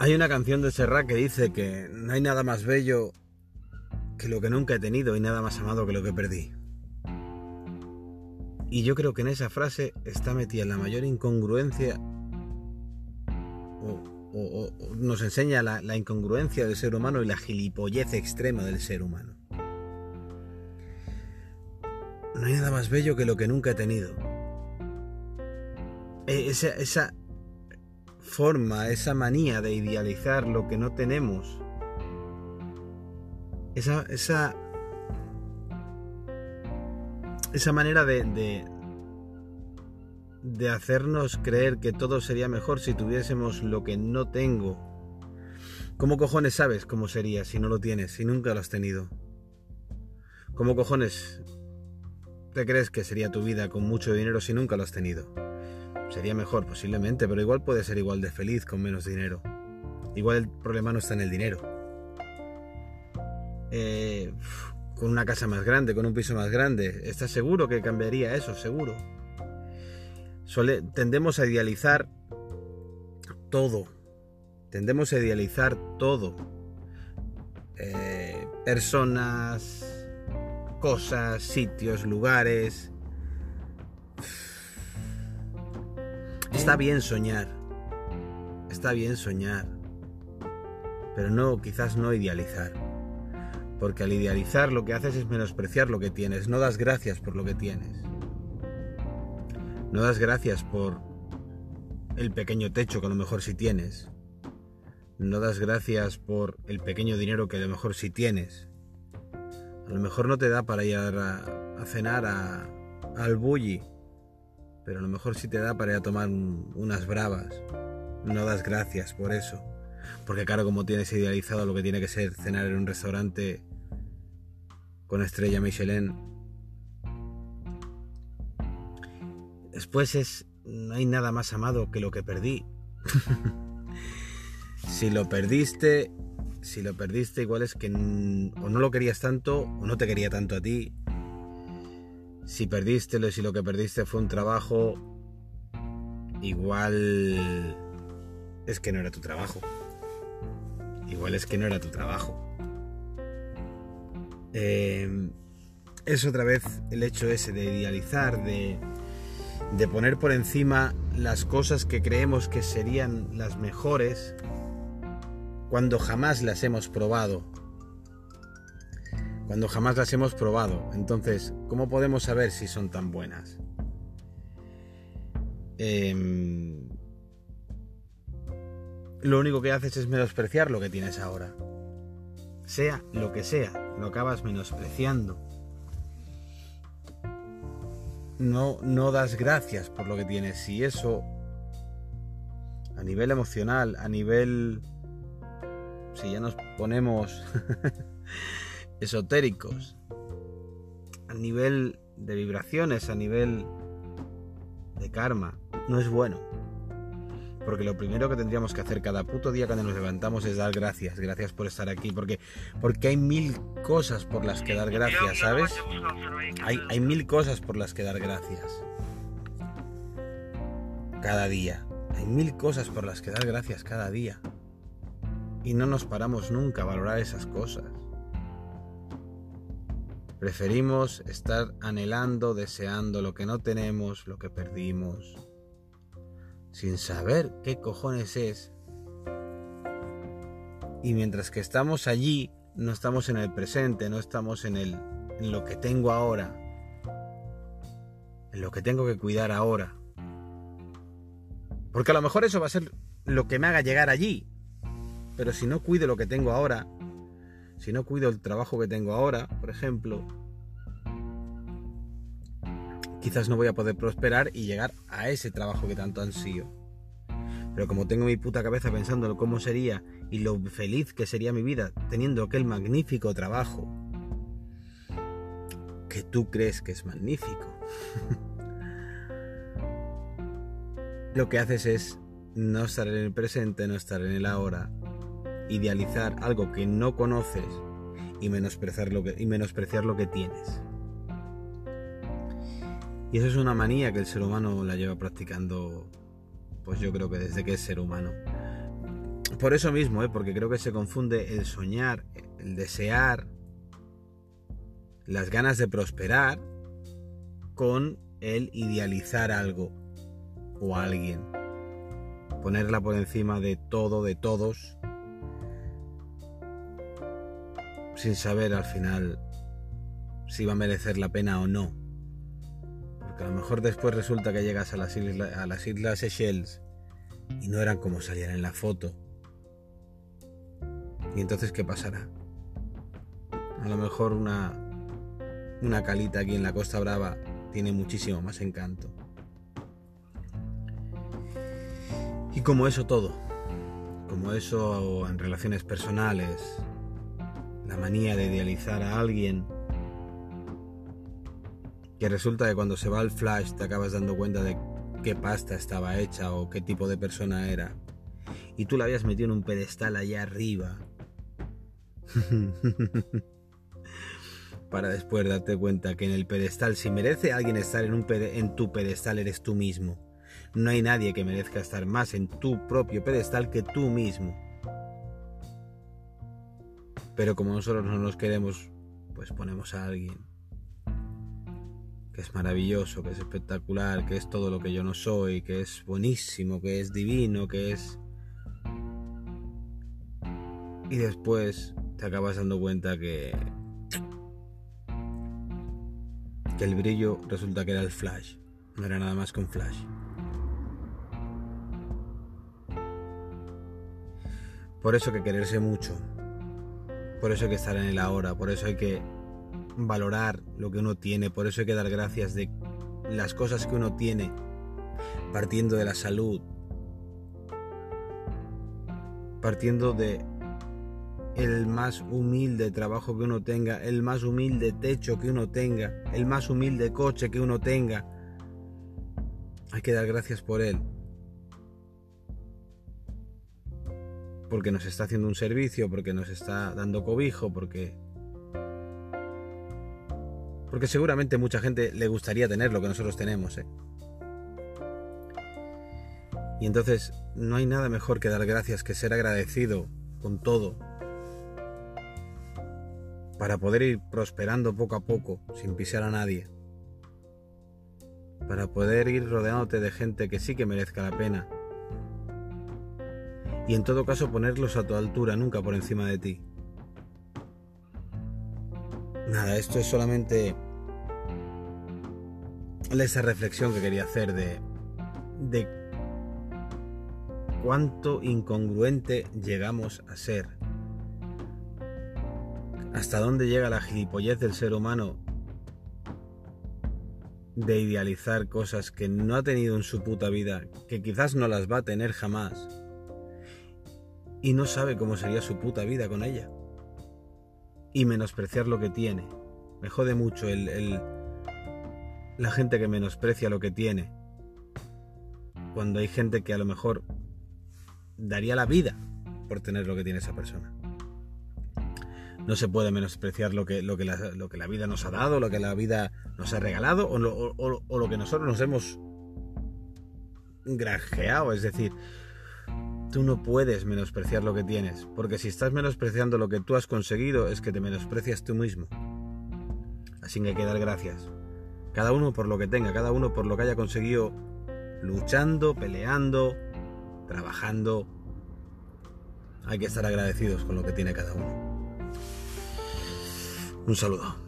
Hay una canción de Serrat que dice que no hay nada más bello que lo que nunca he tenido y nada más amado que lo que perdí. Y yo creo que en esa frase está metida la mayor incongruencia o, nos enseña la, incongruencia del ser humano y la gilipollez extrema del ser humano. No hay nada más bello que lo que nunca he tenido. E, esa forma, esa manía de idealizar lo que no tenemos, esa, esa, esa manera de, de, de hacernos creer que todo sería mejor si tuviésemos lo que no tengo. ¿Cómo cojones sabes cómo sería si no lo tienes, si nunca lo has tenido? ¿Cómo cojones te crees que sería tu vida con mucho dinero si nunca lo has tenido? Sería mejor posiblemente, pero igual puede ser igual de feliz con menos dinero. Igual el problema no está en el dinero. Eh, con una casa más grande, con un piso más grande, ¿estás seguro que cambiaría eso? Seguro. tendemos a idealizar todo. Tendemos a idealizar todo. Eh, personas, cosas, sitios, lugares. Está bien soñar. Está bien soñar. Pero no, quizás no idealizar. Porque al idealizar lo que haces es menospreciar lo que tienes. No das gracias por lo que tienes. No das gracias por el pequeño techo que a lo mejor sí tienes. No das gracias por el pequeño dinero que a lo mejor sí tienes. A lo mejor no te da para ir a, cenar a, al bully pero a lo mejor sí te da para ir a tomar unas bravas. No das gracias por eso. Porque claro, como tienes idealizado lo que tiene que ser cenar en un restaurante con estrella Michelin. Después es, no hay nada más amado que lo que perdí. si lo perdiste, si lo perdiste igual es que o no lo querías tanto o no te quería tanto a ti si perdiste, si lo que perdiste fue un trabajo, igual es que no era tu trabajo. Igual es que no era tu trabajo. Em, es otra vez el hecho ese de idealizar, de, de poner por encima las cosas que creemos que serían las mejores cuando jamás las hemos probado cuando jamás las hemos probado. Entonces, ¿cómo podemos saber si son tan buenas? Em, lo único que haces es menospreciar lo que tienes ahora. Sea lo que sea, lo acabas menospreciando. No, no das gracias por lo que tienes. Si eso, a nivel emocional, a nivel... Si ya nos ponemos esotéricos, a nivel de vibraciones, a nivel de karma, no es bueno. Porque lo primero que tendríamos que hacer cada puto día cuando nos levantamos es dar gracias. Gracias por estar aquí. Porque, porque hay mil cosas por las que dar gracias, ¿sabes? Hay, hay mil cosas por las que dar gracias. Cada día. Hay mil cosas por las que dar gracias cada día. Y no nos paramos nunca a valorar esas cosas. Preferimos estar anhelando, deseando lo que no tenemos, lo que perdimos, sin saber qué cojones es. Y mientras que estamos allí, no estamos en el presente, no estamos en, el, en lo que tengo ahora, en lo que tengo que cuidar ahora. Porque a lo mejor eso va a ser lo que me haga llegar allí. Pero si no cuido lo que tengo ahora, si no cuido el trabajo que tengo ahora, por ejemplo, quizás no voy a poder prosperar y llegar a ese trabajo que tanto ansío. Pero como tengo mi puta cabeza pensando en cómo sería y lo feliz que sería mi vida teniendo aquel magnífico trabajo que tú crees que es magnífico, lo que haces es no estar en el presente, no estar en el ahora, idealizar algo que no conoces y menospreciar lo que, y menospreciar lo que tienes. Y eso es una manía que el ser humano la lleva practicando, pues yo creo que desde que es ser humano. por eso mismo, ¿eh? porque creo que se confunde el soñar, el desear, las ganas de prosperar con el idealizar algo o a alguien. Ponerla por encima de todo, de todos, sin saber al final si va a merecer la pena o no. Porque a lo mejor después resulta que llegas a las, islas, a las Islas Seychelles y no eran como salían en la foto. ¿Y entonces qué pasará? A lo mejor una, una calita aquí en la Costa Brava tiene muchísimo más encanto. Y como eso todo, como eso en relaciones personales, manía de idealizar a alguien, que resulta que cuando se va al flash te acabas dando cuenta de qué pasta estaba hecha o qué tipo de persona era. Y tú la habías metido en un pedestal allá arriba. Para después darte cuenta que en el pedestal, si merece alguien estar en, un en tu pedestal, eres tú mismo. No hay nadie que merezca estar más en tu propio pedestal que tú mismo. Pero como nosotros no nos queremos, pues ponemos a alguien que es maravilloso, que es espectacular, que es todo lo que yo no soy, que es buenísimo, que es divino, que es... Y después te acabas dando cuenta que... que el brillo resulta que era el flash, no era nada más que un flash. Por eso que quererse mucho, por eso hay que estar en el ahora, por eso hay que valorar lo que uno tiene, por eso hay que dar gracias de las cosas que uno tiene, partiendo de la salud, partiendo de el más humilde trabajo que uno tenga, el más humilde techo que uno tenga, el más humilde coche que uno tenga. Hay que dar gracias por él. Porque nos está haciendo un servicio, porque nos está dando cobijo, porque porque seguramente mucha gente le gustaría tener lo que nosotros tenemos. ¿eh? Y entonces no hay nada mejor que dar gracias que ser agradecido con todo. Para poder ir prosperando poco a poco sin pisar a nadie. Para poder ir rodeándote de gente que sí que merezca la pena. Y en todo caso ponerlos a tu altura, nunca por encima de ti. Nada, esto es solamente esa reflexión que quería hacer de, de cuánto incongruente llegamos a ser. ¿Hasta dónde llega la gilipollez del ser humano de idealizar cosas que no ha tenido en su puta vida, que quizás no las va a tener jamás, y no sabe cómo sería su puta vida con ella? y menospreciar lo que tiene. Me jode mucho el, la gente que menosprecia lo que tiene. Cuando hay gente que a lo mejor daría la vida por tener lo que tiene esa persona. No se puede menospreciar lo que, lo que, la, lo que la vida nos ha dado, lo que la vida nos ha regalado o, o lo que nosotros nos hemos granjeado. Es decir, Tú no puedes menospreciar lo que tienes, porque si estás menospreciando lo que tú has conseguido es que te menosprecias tú mismo. Así que hay que dar gracias. Cada uno por lo que tenga, cada uno por lo que haya conseguido luchando, peleando, trabajando. Hay que estar agradecidos con lo que tiene cada uno. Un saludo.